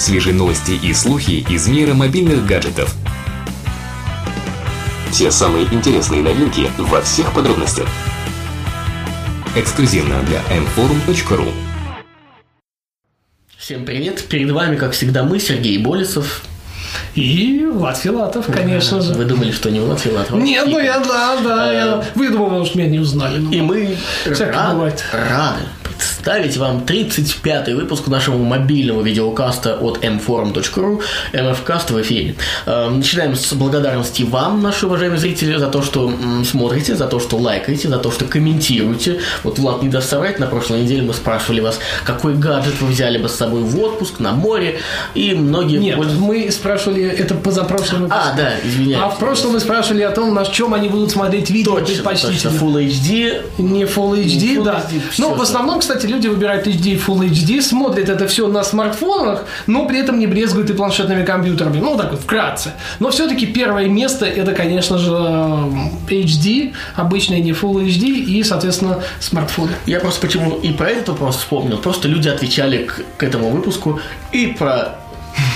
Свежие новости и слухи из мира мобильных гаджетов. Те самые интересные новинки во всех подробностях. Эксклюзивно для mforum.ru Всем привет! Перед вами, как всегда, мы, Сергей Болесов. И Влад Филатов, конечно же. Вы думали, что не Влад Филатов? Нет, ну я, да, да, я выдумал, что меня не узнали. ну. И мы Всякое рад- бывает. рады представить вам 35-й выпуск нашего мобильного видеокаста от mforum.ru MFCast в эфире. Э, Начинаем с благодарности вам, наши уважаемые зрители, за то, что смотрите, за то, что лайкаете, за то, что комментируете. Вот Влад не даст соврать, на прошлой неделе мы спрашивали вас, какой гаджет вы взяли бы с собой в отпуск, на море, и многие... Нет, пользовались- мы спрашивали, это позапрошлым выпуске. А, да, извиняюсь. А в прошлом мы спрашивали о том, на чем они будут смотреть видео Точно, точно, предпочтительно. Full HD, Не Full HD, Не Full да. HD, ну, в основном, кстати, люди выбирают HD и Full HD, смотрят это все на смартфонах, но при этом не брезгуют и планшетными компьютерами. Ну, так вот, вкратце. Но все-таки первое место это, конечно же, HD, обычный не Full HD и, соответственно, смартфоны. Я просто почему и про этот вопрос вспомнил. Просто люди отвечали к, к этому выпуску и про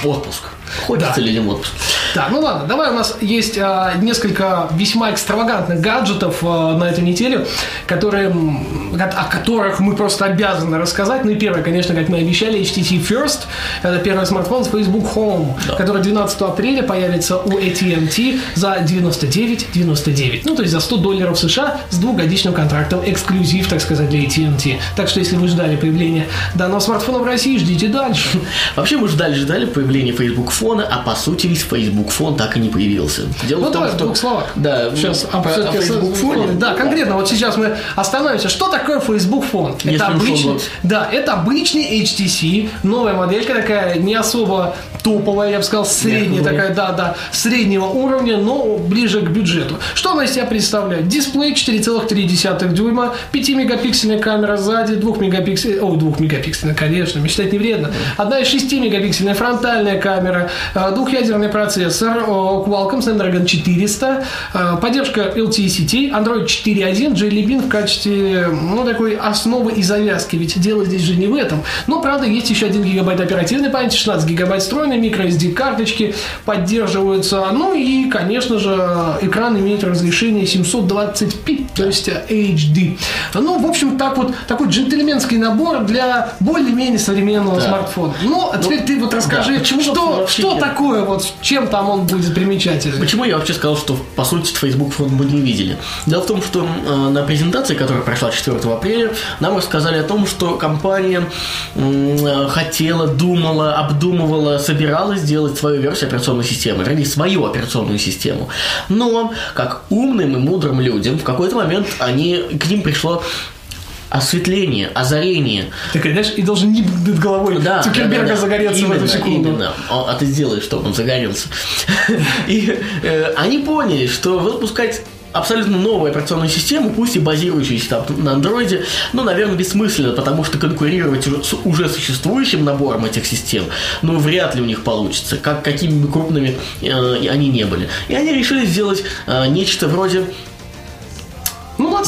отпуск. Хочется Да. людям отпуск. Так, ну ладно, давай у нас есть а, несколько весьма экстравагантных гаджетов а, на эту неделю, которые, о которых мы просто обязаны рассказать. Ну и первое, конечно, как мы обещали, HTC First. Это первый смартфон с Facebook Home, который 12 апреля появится у AT&T за 99,99. Ну, то есть за 100 долларов США с двухгодичным контрактом. Эксклюзив, так сказать, для AT&T. Так что, если вы ждали появления данного смартфона в России, ждите дальше. Вообще мы ждали-ждали появления Facebook фона, а по сути Facebook фон так и не появился. Дело Ну, в том, давай в что... двух словах. Да, Сейчас про- а, о всё-таки Facebook с- фоне. Да, конкретно, вот сейчас мы остановимся. Что такое Facebook фон? Если это обычный, да, это обычный HTC, новая моделька такая, не особо топовая, я бы сказал, средняя Мягко такая, да, да, среднего уровня, но ближе к бюджету. Что она из себя представляет? Дисплей 4,3 дюйма, 5-мегапиксельная камера сзади, 2 мегапиксельная, о, 2 мегапиксельная, конечно, мечтать не вредно. Одна из 6 мегапиксельная фронтальная камера, э, двухъядерный процессор, э, Qualcomm Snapdragon 400, э, поддержка LTE сетей, Android 4.1, Jelly Bean в качестве, ну, такой основы и завязки, ведь дело здесь же не в этом. Но, правда, есть еще 1 гигабайт оперативной памяти, 16 гигабайт встроенной, microSD карточки поддерживаются, ну и, конечно же, экран имеет разрешение 720p, то есть HD. Ну, в общем, так вот, такой джентльменский набор для более-менее современного Да. смартфона. Ну, а теперь ты вот расскажи, да, что, что такое, вот, чем там он будет примечательный? Почему я вообще сказал, что по сути Facebook фон мы не видели? Дело в том, что э, на презентации, которая прошла 4 апреля, нам рассказали о том, что компания э, хотела, думала, обдумывала, собиралась сделать свою версию операционной системы, вернее, свою операционную систему. Но, как умным и мудрым людям, в какой-то момент они, к ним пришло осветление, озарение, Ты, знаешь, и должен не над головой да, Цукерберга да, да, загореться именно, в эту секунду. Именно. А, а ты сделаешь, чтобы он загорелся. И э, они поняли, что выпускать абсолютно новую операционную систему, пусть и базирующуюся там на андроиде, ну, наверное, бессмысленно, потому что конкурировать с уже существующим набором этих систем, ну, вряд ли у них получится, как какими бы крупными э, они не были. И они решили сделать э, нечто вроде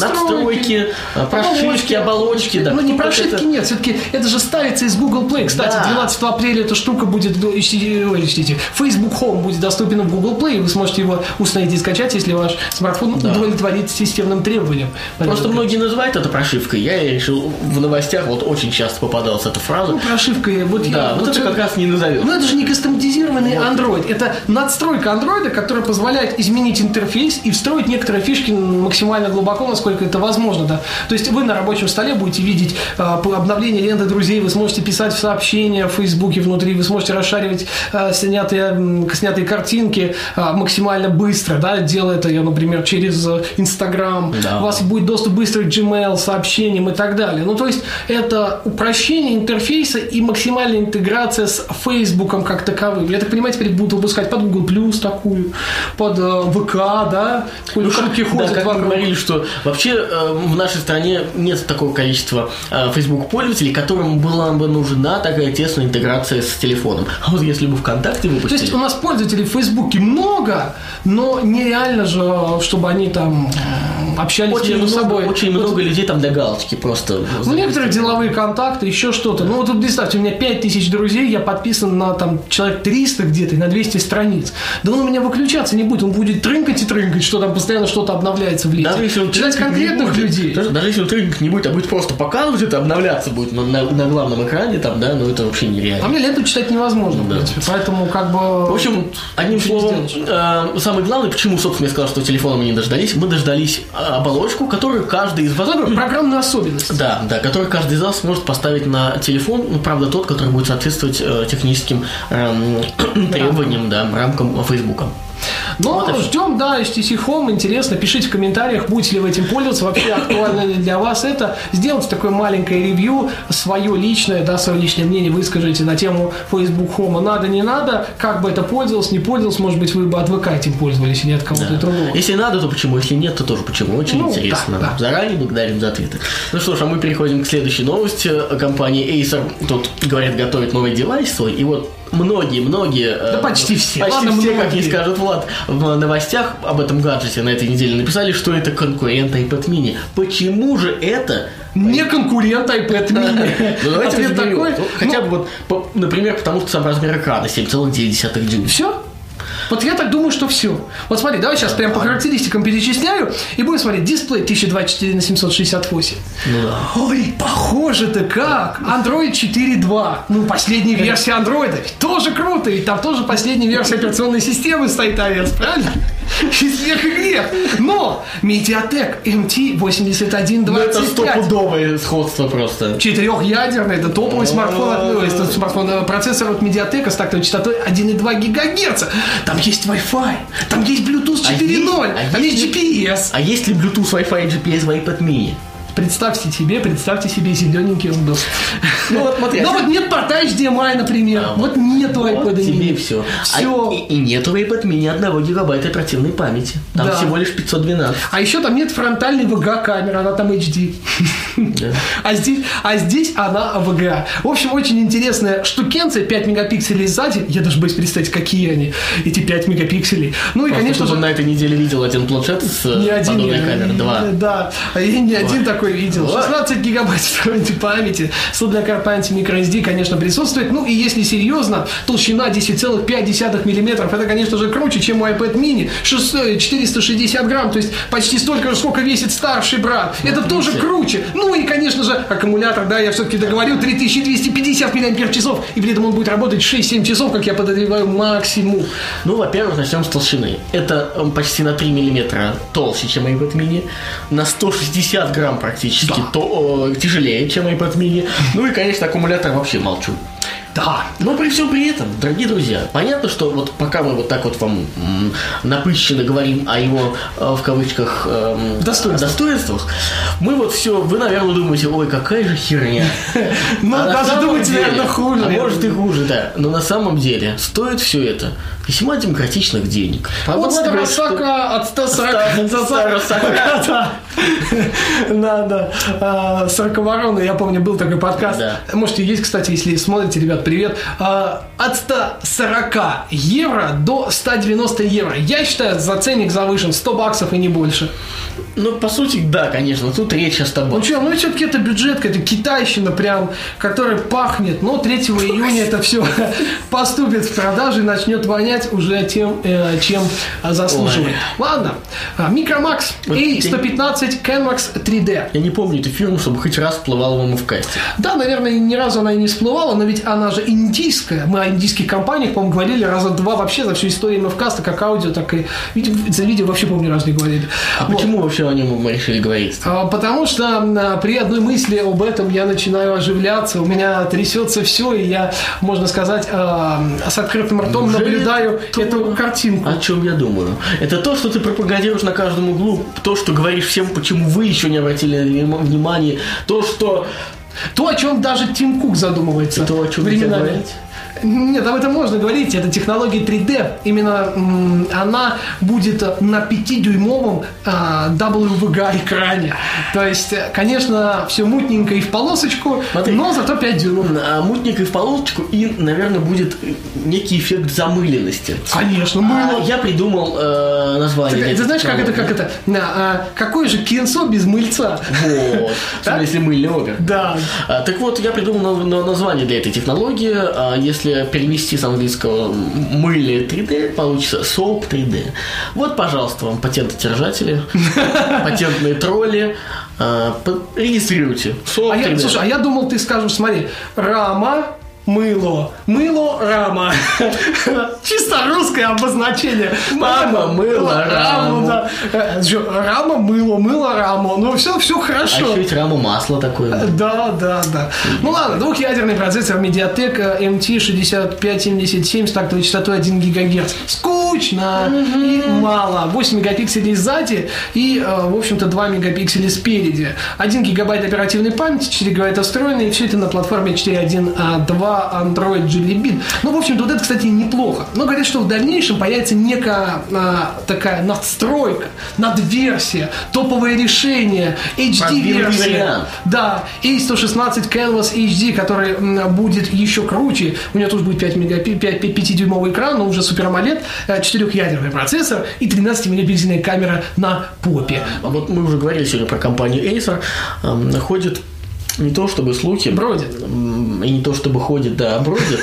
надстройки, э, прошивки, оболочки. Да, ну, не прошивки это- нет, все-таки это же ставится из Google Play. Кстати, Да. 12 апреля эта штука будет, HTC, Facebook Home будет доступен в Google Play, и вы сможете его установить и скачать, если ваш смартфон удовлетворит системным требованиям. Просто Понятно. многие называют это прошивкой. Я решил в новостях вот очень часто попадалась эта фраза. Ну, прошивка, вот Да, я... вот это всё- как раз не назовешь. Ну, это же не кастомизированный Android. Это надстройка андроида, которая позволяет изменить интерфейс и встроить некоторые фишки максимально глубоко, насколько это возможно. Да. То есть вы на рабочем столе будете видеть э, по- обновление ленты друзей, вы сможете писать в сообщения в Фейсбуке внутри, вы сможете расшаривать э, снятые, снятые картинки э, максимально быстро, да, делая это, например, через э, Инстаграм. Да. У вас будет доступ быстрый к Gmail, сообщениям и так далее. Ну, то есть это упрощение интерфейса и максимальная интеграция с Фейсбуком как таковым. Я так понимаю, теперь будут выпускать под Google Plus такую, под э, ВК, да, Ну, как, шутки да, ходят как вокруг. говорили, что вообще э, в нашей стране нет такого количества э, Facebook пользователей, которым была бы нужна такая тесная интеграция с телефоном. А вот если бы ВКонтакте То выпустили... есть у нас пользователей в Фейсбуке много, но нереально же, чтобы они там общались Очень между много, собой. очень Вот много людей там для галочки просто. Ну, некоторые деловые контакты, еще что-то. Ну, вот тут представьте, у меня 5000 друзей, я подписан на там человек 300 где-то и на 200 страниц. Да он у меня выключаться не будет, он будет трынкать и трынкать, что там постоянно что-то обновляется в лите. Даже если он Читать конкретных людей. Даже, даже если тренинг не будет, а будет просто показывать это, обновляться будет на, на- на главном экране, там, да, ну это вообще А нереально. мне ленту читать невозможно, в Да. принципе. Поэтому, как бы... В общем, одним словом, э, самое главное, почему, собственно, я сказал, что телефона мы не дождались, мы дождались э, оболочку, которую каждый из вас... Программную особенность. Да, да, который каждый из вас сможет поставить на телефон, ну, правда, тот, который будет соответствовать э, техническим эм, требованиям, да, рамкам Фейсбука. Но Вот и всё. ждем, да, HTC Home. Интересно, пишите в комментариях, будете ли вы этим пользоваться. Вообще, актуально ли для вас это. Сделайте такое маленькое ревью, свое личное, да, свое личное мнение выскажите на тему Facebook Home. Надо, не надо, как бы это пользовался, не пользовался. Может быть, вы бы от ВК этим пользовались, и не от кого-то Да. другого. Если надо, то почему? Если нет, то тоже почему. Очень Ну, интересно. да, да. Заранее благодарим за ответы. Ну что ж, а мы переходим к следующей новости. Компания Acer тут, говорят, готовит новый девайс свой. И вот многие-многие... Да почти все. Почти Ладно, все, как многие. не скажет Влад, в новостях об этом гаджете на этой неделе написали, что это конкурент iPad mini. Почему же это Не конкурент iPad mini. ну, давайте Ответ разберем. такой. Ну, Хотя бы вот, например, потому что сам размер экрана 7,9 дюйма. Все? Вот я так думаю, что все. Вот смотри, давай сейчас прям по характеристикам перечисляю и будем смотреть. Дисплей 1024 на 768. Ну да. Ой, похоже-то как. Android 4.2. Ну, последняя версия Android. Тоже круто. Ведь там тоже последняя версия операционной системы стоит iOS, правильно? И смех и грех. Но Mediatek MT8125. Ну это стопудовое сходство просто. Четырехъядерный, это топовый смартфон, это смартфон, э, процессор от Mediatek с тактовой частотой 1,2 ГГц. Там есть Wi-Fi, там есть Bluetooth А 4.0, есть- а там есть GPS. А есть ли Bluetooth, Wi-Fi и GPS в iPad mini? Представьте себе, представьте себе, зелененький он был. Ну вот смотри, Но а вот нет порта HDMI, например. Вот нету Вот iPad тебе mini. все. Все. и, и нету в iPad mini одного гигабайта оперативной памяти. Там Да. всего лишь 512. А еще там нет фронтальной VGA камеры, она там HD. Да. А здесь, а здесь она VGA. В общем, очень интересная штукенция, 5 мегапикселей сзади. Я даже боюсь представить, какие они, эти 5 мегапикселей. Ну и, Просто конечно же, на этой неделе видел один планшет с э, не один подобной я, камерой. Два. Да, и не один такой видел. Вот. 16 гигабайт встроенной памяти. С для карт памяти microSD, конечно, присутствует. Ну и если серьезно, толщина 10,5 миллиметров. Это, конечно же, круче, чем у iPad mini. 600 460 грамм, то есть почти столько же, сколько весит старший брат. Это тоже круче. Ну и, конечно же, аккумулятор, да, я все-таки договорил, 3250 мАч. И при этом он будет работать 6-7 часов, как я подозреваю, максимум. Ну, во-первых, начнем с толщины. Это почти на 3 миллиметра толще, чем iPad mini. На 160 грамм практически то, э, тяжелее, чем iPad mini. Ну и, конечно, аккумулятор вообще молчу. Да. Но при всем при этом, дорогие друзья, понятно, что вот пока мы вот так вот вам напыщенно говорим о его, э, в кавычках, эм, Достоинствах. достоинствах, мы вот все, вы, наверное, думаете, ой, какая же херня. Ну, А даже думаете, наверное, хуже. А может и хуже, да. Но на самом деле стоит все это весьма демократичных денег. От Старосака, от 140... Ста- Да. А, Сороковорона, я помню, был такой подкаст. Да. Можете есть, кстати, если смотрите, ребят, привет. А, От 140 евро до 190 евро. Я считаю, за ценник завышен 100 баксов и не больше. Ну, по сути, да, конечно, тут речь о 100 Ну что, ну все-таки это бюджетка, это китайщина прям, которая пахнет. Но 3 июня это все поступит в продажу и начнет вонять уже тем, э, чем заслуживает. Ой. Ладно. А, Micromax Вот A115 Canmax 3D. Я не помню эту фирму, чтобы хоть раз всплывала вам в касте. Да, наверное, ни разу она и не всплывала, но ведь она же индийская. Мы о индийских компаниях, по-моему, говорили раза два вообще за всю историю МФКаста, как аудио, так и за видео вообще, помню, раз не говорили. А Вот. почему вообще о нем мы решили говорить? А, Потому что а, при одной мысли об этом я начинаю оживляться, у меня трясется все, и я, можно сказать, а, с открытым ртом Неужели наблюдаю то- эту картинку. О чем я думаю? Это то, что ты пропагандируешь на каждом углу, то, что говоришь всем, почему вы еще не обратили внимание, то, что То, о чем даже Тим Кук задумывается то, о чем временами. Нет, об этом можно говорить. Это технология 3D. Именно м, она будет на 5-дюймовом а, WVGA экране. То есть, э, конечно, все мутненько и в полосочку, Смотри. но зато 5 дюймов. А, Мутник и в полосочку, и, наверное, будет некий эффект замыленности. Конечно, А, мыло. Я придумал э, название. Ты, ты знаешь, как это, как это? На, а, какое же кинцо без мыльца? Вот. Если мыльный опер. Да. А, Так вот, я придумал на- на- название для этой технологии. А, Если перевести с английского мыли 3D, получится SOAP 3D. Вот, пожалуйста, вам патентодержатели, патентные тролли. А, Регистрируйте. А я, 3D. слушай, а я думал, ты скажешь, смотри, рама, мыло, мыло, рама. Чисто русское обозначение. Мама мыла раму. да. Э, Рама, мыло, мыло, раму. Ну, все, все А хорошо. еще ведь раму масла такое. Да, да, да. Ну ладно, двухъядерный процессор Mediatek э, MT6577 с тактовой частотой 1 ГГц. Скучно и мало. 8 мегапикселей сзади и, э, в общем-то, 2 мегапикселя спереди. 1 гигабайт оперативной памяти, 4 гигабайта встроенной, и все это на платформе 4.1.2 Android Jelly Bean. Ну, в общем-то, вот это, кстати, неплохо. Но говорят, что в дальнейшем появится некая а, такая надстройка, надверсия, топовое решение, HD-версия. Да, A116 Canvas HD, который м, будет еще круче. У него тоже будет 5 мегапи, 5, 5-дюймовый экран, но уже Super AMOLED, 4-ядерный процессор и 13-мегапиксельная камера на попе. А вот мы уже говорили сегодня про компанию Acer. Ходит не то чтобы слухи. Бродит. м, И не то чтобы ходит, да, а бродит.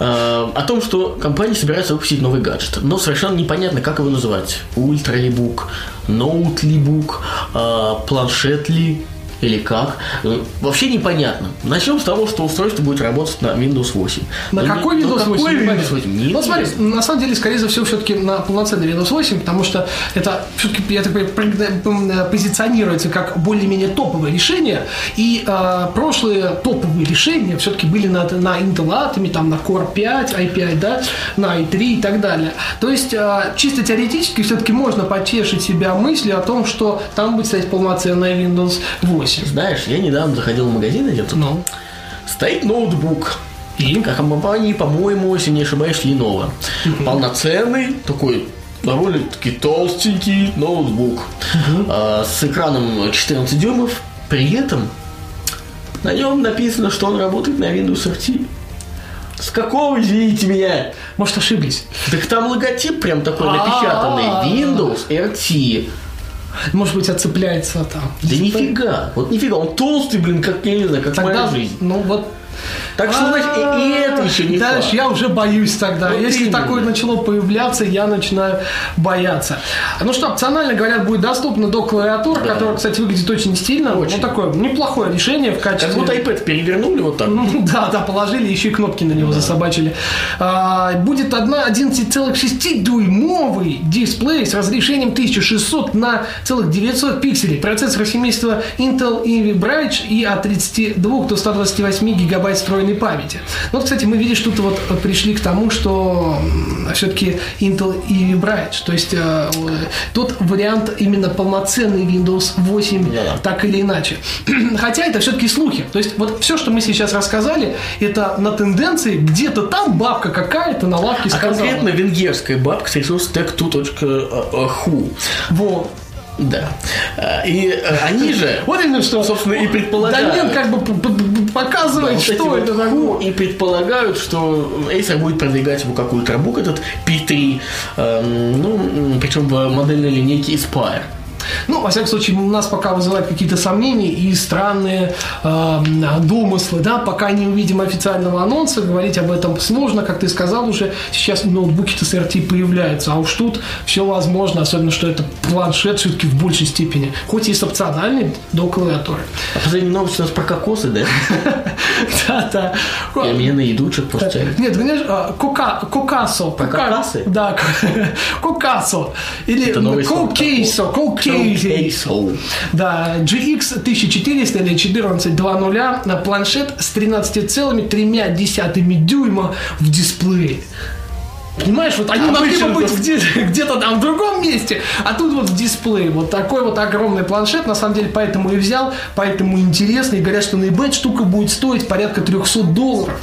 э, О том, что компания собирается выпустить новый гаджет. Но совершенно непонятно, как его называть. Ультра ли бук, ноут ли бук, э, планшет ли или как. Э, Вообще непонятно. Начнем с того, что устройство будет работать на Windows 8. На Но какой не- но Windows 8? какой непонятно. Windows 8? Ну, смотри, на самом деле, скорее всего, все-таки на полноценный Windows 8, потому что это все-таки, я так понимаю, пр- э, позиционируется как более-менее топовое решение, и э, прошлые топовые решения все-таки были на, на Intel Atom, там на Core 5, i5, да, на i3 и так далее. То есть, э, чисто теоретически все-таки можно потешить себя мыслью о том, что там будет стоять полноценная Windows 8. Знаешь, я недавно заходил в магазин, где тут Ну, стоит ноутбук. И? Как компании, по-моему, если не ошибаюсь, Lenovo. Полноценный, такой довольно-таки толстенький ноутбук а, с экраном 14 дюймов. При этом на нем написано, что он работает на Windows RT. С какого, извините меня? может, ошиблись. Так там логотип прям такой напечатанный. Windows RT. Может быть, отцепляется там. Да нифига. Вот нифига. Он толстый, блин, как, я не знаю, как Тогда, моя жизнь. ну вот Так что, значит, и, это еще не Дальше я уже боюсь тогда. Вот Если такое начало появляться, я начинаю бояться. Ну что, опционально, говорят, будет доступно до клавиатур, которая, кстати, выглядит очень стильно. Ну, такое неплохое решение в качестве... Как будто iPad перевернули вот так. Ну, Да, да, положили, еще и кнопки на него засобачили. А, будет одна 11,6-дюймовый дисплей с разрешением 1600 на целых 900 пикселей. Процессор семейства Intel Ivy Bright и от 32 до 128 гигабайт встроенной памяти. Ну, вот, кстати, мы видишь, тут вот пришли к тому, что все-таки Intel Ivy Bright. То есть э, тут вариант именно полноценный Windows 8, Да-да. так или иначе. Хотя это все-таки слухи. То есть вот все, что мы сейчас рассказали, это на тенденции где-то там бабка какая-то на лавке А сказала. конкретно венгерская бабка с ресурса tech2.hu. Вот. Да. А, И э, они же, Вот именно что. собственно, и предполагают. Домен как бы показывает, что это такое. и предполагают, что Acer будет продвигать его как ультрабук, этот P3, эм, ну, причем в модельной линейке Aspire. Ну, во всяком случае, у нас пока вызывают какие-то сомнения и странные э, домыслы, да, пока не увидим официального анонса, говорить об этом сложно, как ты сказал уже, сейчас ноутбуки-то с RT появляются, а уж тут все возможно, особенно, что это планшет все-таки в большей степени, хоть и с опциональной до клавиатуры. А последняя новость у нас про кокосы, да? Да-да. И меня на еду что-то просто. Нет, а, кока, кокасо. Про кока- кокасы? Да, ко- кокасо. Или сорт кокейсо, кокейсо. Кокейсо. Да, GX 1400 или 14.2.0, на планшет с 13,3 дюйма в дисплее. Понимаешь, вот они могли бы Обычно быть где- где-то там в другом месте, а тут вот в дисплее. Вот такой вот огромный планшет, на самом деле, поэтому и взял, поэтому интересно. И говорят, что на eBay штука будет стоить порядка 300 долларов.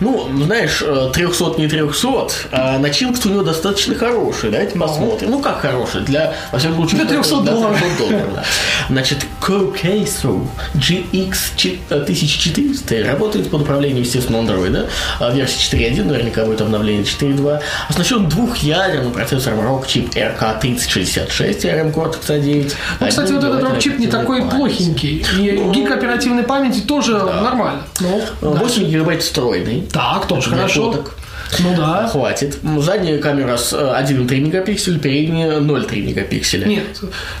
Ну, знаешь, э, 300 не 300, а начинка у него достаточно хорошая. Давайте посмотрим. Ну, как хорошая? Для, во всяком случае, Для 300 для долларов. 300 долларов, да. Значит, Cocaso GX 1400 работает под управлением, естественно, Android, да? А Версия 4.1, наверняка будет обновление 4.2. Оснащен двухъядерным процессором Rockchip RK3066, ARM Cortex-A9. Ну, кстати, вот этот рок-чип не такой плохенький. И гиг оперативной памяти тоже нормально. Ну, да. 8 гигабайт встроенный. Так, тоже хорошо. фоток. Ну да. Хватит. Задняя камера с э, 1,3 мегапикселя, передняя 0,3 мегапикселя. Нет,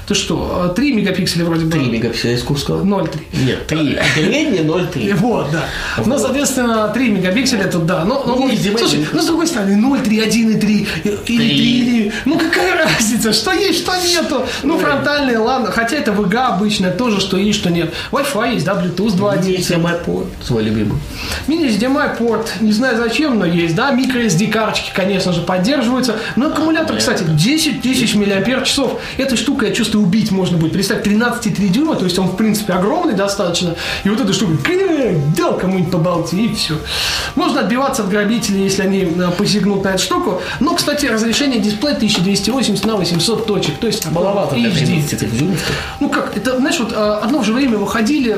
ты что, 3 мегапикселя вроде бы. 3 мегапикселя, я сказал. 0,3. Нет, 3. Передняя 0,3. Вот, да. Ну, соответственно, 3 мегапикселя это да. Но, но, Ну, видимо, слушай, ну, с другой стороны, 0, 3, 1 и 3, или 3, или... Ну, какая разница, что есть, что нету. Ну, фронтальные, ладно. Хотя это VGA обычно, тоже, что есть, что нет. Wi-Fi есть, да, Bluetooth 2.1. HDMI-порт, свой любимый. Мини-HDMI порт, не знаю зачем, но есть, да, microSD карточки, конечно же, поддерживаются. Но аккумулятор, кстати, 10 тысяч миллиампер часов. Этой штукой, я чувствую, убить можно будет. Представь, 13,3 дюйма, то есть он, в принципе, огромный достаточно. И вот эта штука, «Кэ, дал кому-нибудь по болте, и все. Можно отбиваться от грабителей, если они посягнут на эту штуку. Но, кстати, разрешение дисплея 1280 на 800 точек. То есть Маловато для HD. 13 дюймов. Ну как, это, знаешь, вот одно же время выходили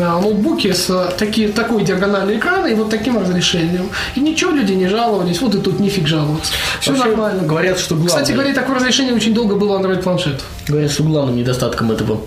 ноутбуки с э, таки, такой диагональю экрана и вот таким разрешением. И ничего, люди не жаловались, вот и тут нифиг жаловаться. Все Вообще, нормально. Говорят, что главное, Кстати говоря, такое разрешение очень долго было Android планшет. говорят, что главным недостатком этого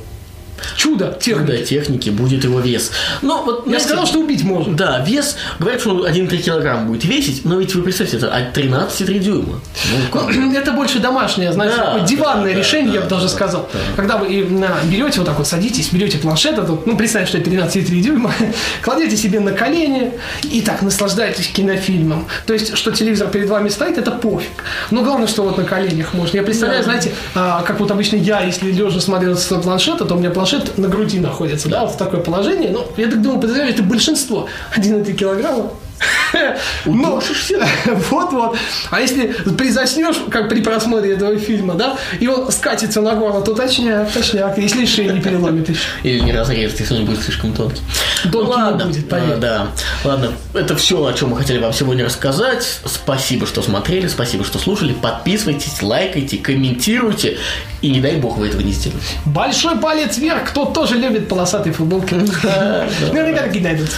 Чудо, техники. да, техники будет его вес. Но вот, Я знаете, сказал, что убить можно. Да, вес, говорят, что он 1,3 килограмм будет весить, но ведь вы представьте, это от 13,3 дюйма. Ну, как? Это больше домашнее, знаешь, Да, такое диванное да, решение, да, я бы даже да, сказал. Когда вы берете вот так вот, садитесь, берете планшет этот, ну, представьте, что это 13,3 дюйма, кладете себе на колени и так наслаждаетесь кинофильмом. То есть, что телевизор перед вами стоит, это пофиг. Но главное, что вот на коленях можно. Я представляю, Да. знаете, а, как вот обычно я, если лежа смотрел с планшета, то у меня планшет на груди находится, да, вот в такое положение. Ну, я так думаю, подозреваю, это большинство. 1,3 килограмма. Ну, Вот-вот. А если призаснешь, как при просмотре этого фильма, да, и он скатится на горло, то точняк, точняк. Если шею не переломит еще. Или не разрежет, если он будет слишком тонкий. Тонкий ладно, будет, поверь. а, да. Ладно, это все, о чем мы хотели вам сегодня рассказать. Спасибо, что смотрели, спасибо, что слушали. Подписывайтесь, лайкайте, комментируйте. И не дай бог вы этого не сделаете. Большой палец вверх, кто тоже любит полосатые футболки. Наверняка такие найдутся.